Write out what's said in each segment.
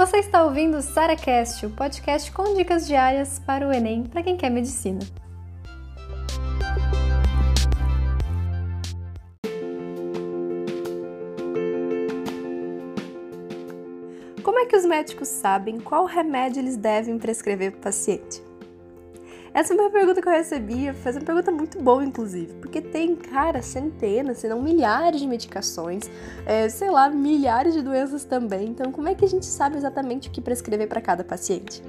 Você está ouvindo o SaraCast, o podcast com dicas diárias para o Enem para quem quer medicina. Como é que os médicos sabem qual remédio eles devem prescrever para o paciente? Essa foi uma pergunta que eu recebi, foi uma pergunta muito boa, inclusive, porque tem, cara, centenas, se não milhares de medicações, é, sei lá, milhares de doenças também. Então, como é que a gente sabe exatamente o que prescrever para cada paciente?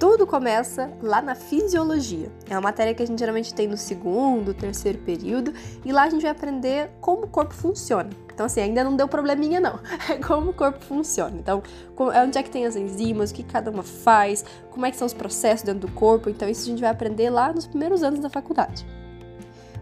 Tudo começa lá na fisiologia. É uma matéria que a gente geralmente tem no segundo, terceiro período, e lá a gente vai aprender como o corpo funciona. Então, assim, ainda não deu probleminha, não. É como o corpo funciona. Então, onde é que tem as enzimas, o que cada uma faz, como é que são os processos dentro do corpo. Então, isso a gente vai aprender lá nos primeiros anos da faculdade.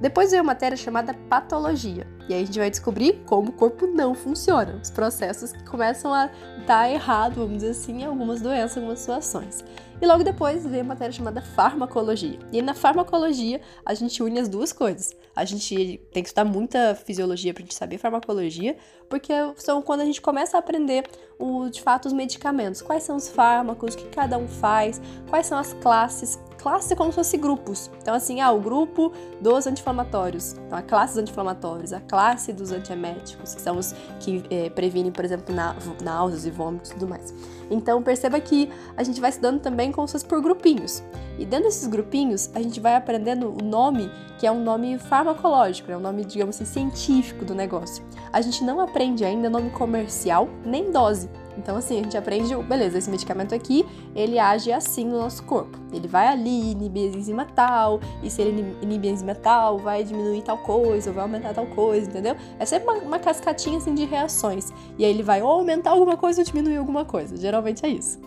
Depois vem uma matéria chamada patologia, e aí a gente vai descobrir como o corpo não funciona, os processos que começam a dar errado, vamos dizer assim, em algumas doenças, algumas situações. E logo depois vem a matéria chamada farmacologia. E na farmacologia a gente une as duas coisas. A gente tem que estudar muita fisiologia para a gente saber farmacologia, porque são quando a gente começa a aprender o, de fato os medicamentos, quais são os fármacos, o que cada um faz, quais são as classes classe é como se fosse grupos. Então, assim, ah, o grupo dos anti-inflamatórios. Então, a classe dos anti-inflamatórios, a classe dos antieméticos, que são os que é, previnem, por exemplo, náuseas e vômitos e tudo mais. Então, perceba que a gente vai estudando também como se fosse por grupinhos. E dentro desses grupinhos, a gente vai aprendendo o nome, que é um nome farmacológico, é um nome, digamos assim, científico do negócio. A gente não aprende ainda nome comercial nem dose. Então, assim, a gente aprende, beleza, esse medicamento aqui, ele age assim no nosso corpo. Ele vai ali, inibir a enzima tal, e se ele inibir a enzima tal, vai diminuir tal coisa, ou vai aumentar tal coisa, entendeu? É sempre uma, uma cascatinha, assim, de reações. E aí ele vai ou aumentar alguma coisa ou diminuir alguma coisa. Geralmente é isso.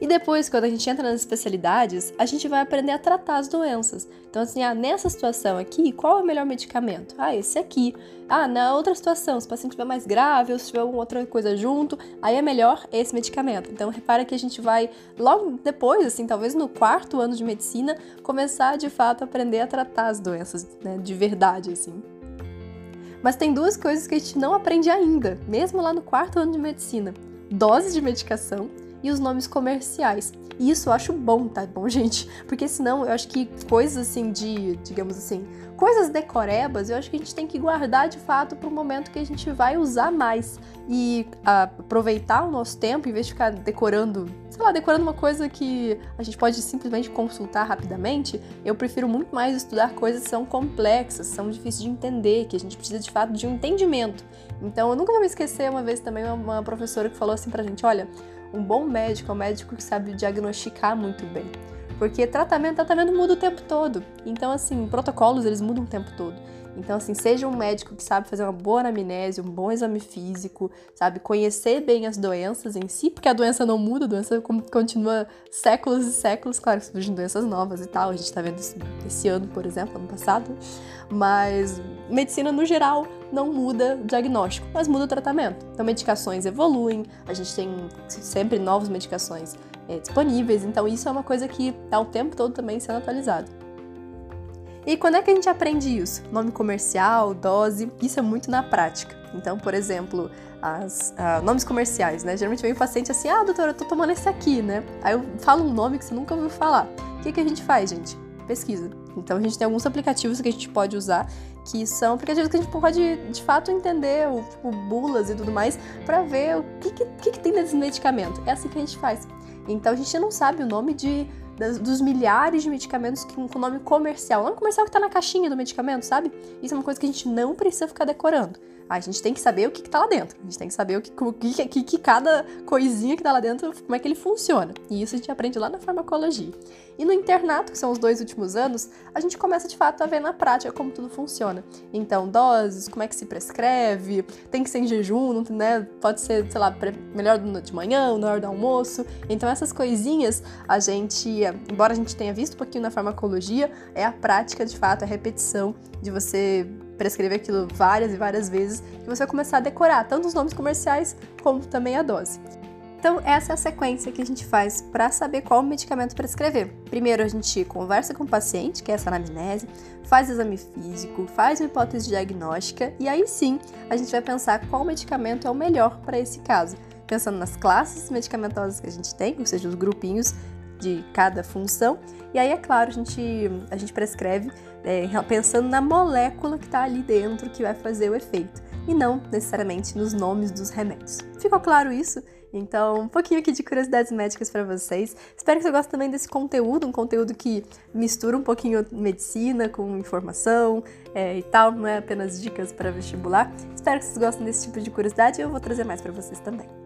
E depois, quando a gente entra nas especialidades, a gente vai aprender a tratar as doenças. Então, assim, ah, nessa situação aqui, qual é o melhor medicamento? Ah, esse aqui. Ah, na outra situação, se o paciente estiver mais grave ou se tiver alguma outra coisa junto, aí é melhor esse medicamento. Então, repara que a gente vai, logo depois, assim, talvez no quarto ano de medicina, começar de fato a aprender a tratar as doenças, né, de verdade, assim. Mas tem duas coisas que a gente não aprende ainda, mesmo lá no quarto ano de medicina: doses de medicação e os nomes comerciais. E isso eu acho bom, tá bom, gente? Porque senão eu acho que coisas assim de, digamos assim, coisas decorebas, eu acho que a gente tem que guardar de fato para o momento que a gente vai usar mais e aproveitar o nosso tempo em vez de ficar decorando, sei lá, decorando uma coisa que a gente pode simplesmente consultar rapidamente. Eu prefiro muito mais estudar coisas que são complexas, são difíceis de entender, que a gente precisa de fato de um entendimento. Então eu nunca vou me esquecer uma vez também uma professora que falou assim pra gente, olha, um bom médico é um médico que sabe diagnosticar muito bem. Porque tratamento, tratamento muda o tempo todo. Então, assim, protocolos eles mudam o tempo todo. Então, assim, seja um médico que sabe fazer uma boa anamnese, um bom exame físico, sabe, conhecer bem as doenças em si, porque a doença não muda, a doença continua séculos e séculos, claro, surgem doenças novas e tal, a gente tá vendo isso esse ano, por exemplo, ano passado, mas medicina no geral não muda o diagnóstico, mas muda o tratamento. Então, medicações evoluem, a gente tem sempre novas medicações é, disponíveis, então isso é uma coisa que está o tempo todo também sendo atualizado. E quando é que a gente aprende isso? Nome comercial, dose, isso é muito na prática. Então, por exemplo, as, uh, nomes comerciais, né? Geralmente vem um paciente assim, ah, doutora, eu tô tomando esse aqui, né? Aí eu falo um nome que você nunca ouviu falar. O que, que a gente faz, gente? Pesquisa. Então a gente tem alguns aplicativos que a gente pode usar, que são aplicativos que a gente pode de fato entender, o, tipo, bulas e tudo mais, para ver o que, que, que, tem nesse medicamento. É assim que a gente faz. Então a gente não sabe o nome de dos milhares de medicamentos com, com nome comercial. O nome comercial que tá na caixinha do medicamento, sabe? Isso é uma coisa que a gente não precisa ficar decorando. A gente tem que saber o que, que tá lá dentro. A gente tem que saber o que, o que, que, que cada coisinha que tá lá dentro, como é que ele funciona. E isso a gente aprende lá na farmacologia. E no internato, que são os dois últimos anos, a gente começa de fato a ver na prática como tudo funciona. Então, doses, como é que se prescreve, tem que ser em jejum, né? Pode ser, sei lá, melhor de manhã, na hora do almoço. Então, essas coisinhas, a gente, embora a gente tenha visto um pouquinho na farmacologia, é a prática de fato, a repetição de você prescrever aquilo várias e várias vezes, que você vai começar a decorar tanto os nomes comerciais como também a dose. Então, essa é a sequência que a gente faz para saber qual medicamento prescrever. Primeiro, a gente conversa com o paciente, que é essa anamnese, faz exame físico, faz uma hipótese diagnóstica e aí sim a gente vai pensar qual medicamento é o melhor para esse caso. pensando nas classes medicamentosas que a gente tem, ou seja, os grupinhos de cada função. E aí, é claro, a gente, a gente prescreve é, pensando na molécula que está ali dentro que vai fazer o efeito, e não necessariamente nos nomes dos remédios. Ficou claro isso? Então, um pouquinho aqui de curiosidades médicas para vocês. Espero que você goste também desse conteúdo, um conteúdo que mistura um pouquinho medicina com informação é, e tal, não é apenas dicas para vestibular. Espero que vocês gostem desse tipo de curiosidade e eu vou trazer mais para vocês também.